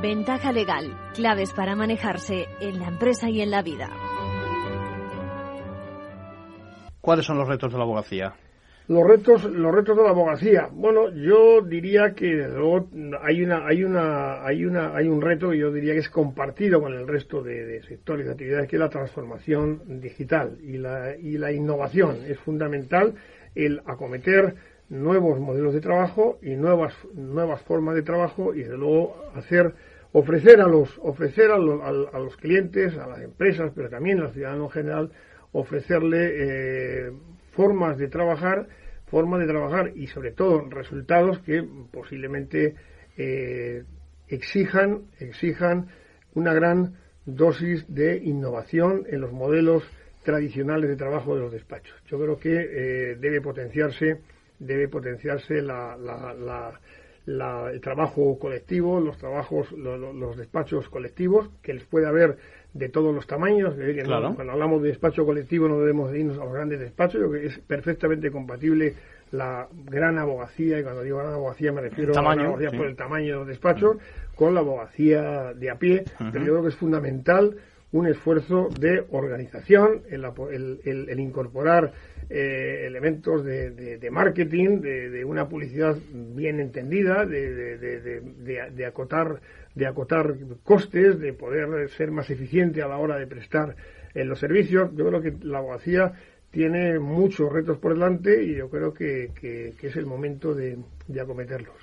Ventaja legal, claves para manejarse en la empresa y en la vida. ¿Cuáles son los retos de la abogacía? Los retos, los retos de la abogacía. Bueno, yo diría que luego hay una, hay una, hay una, hay un reto yo diría que es compartido con el resto de, sectores de actividades que es la transformación digital y la, y la innovación. Es fundamental el acometer nuevos modelos de trabajo y nuevas, nuevas formas de trabajo y desde luego hacer ofrecer a los ofrecer a los, a, los clientes, a las empresas, pero también al ciudadano en general, ofrecerle eh, formas de trabajar, formas de trabajar y sobre todo resultados que posiblemente eh, exijan exijan una gran dosis de innovación en los modelos tradicionales de trabajo de los despachos. Yo creo que eh, debe potenciarse debe potenciarse la, el trabajo colectivo, los trabajos, los despachos colectivos, que les puede haber de todos los tamaños. cuando hablamos de despacho colectivo no debemos irnos a los grandes despachos, yo creo que es perfectamente compatible la gran abogacía, y cuando digo gran abogacía me refiero a la abogacía por el tamaño de los despachos, con la abogacía de a pie, pero yo creo que es fundamental un esfuerzo de organización, el incorporar eh, elementos de, marketing, de, una publicidad bien entendida, de, acotar, de acotar costes, de poder ser más eficiente a la hora de prestar eh, los servicios. Yo creo que la abogacía tiene muchos retos por delante y yo creo que es el momento de acometerlos.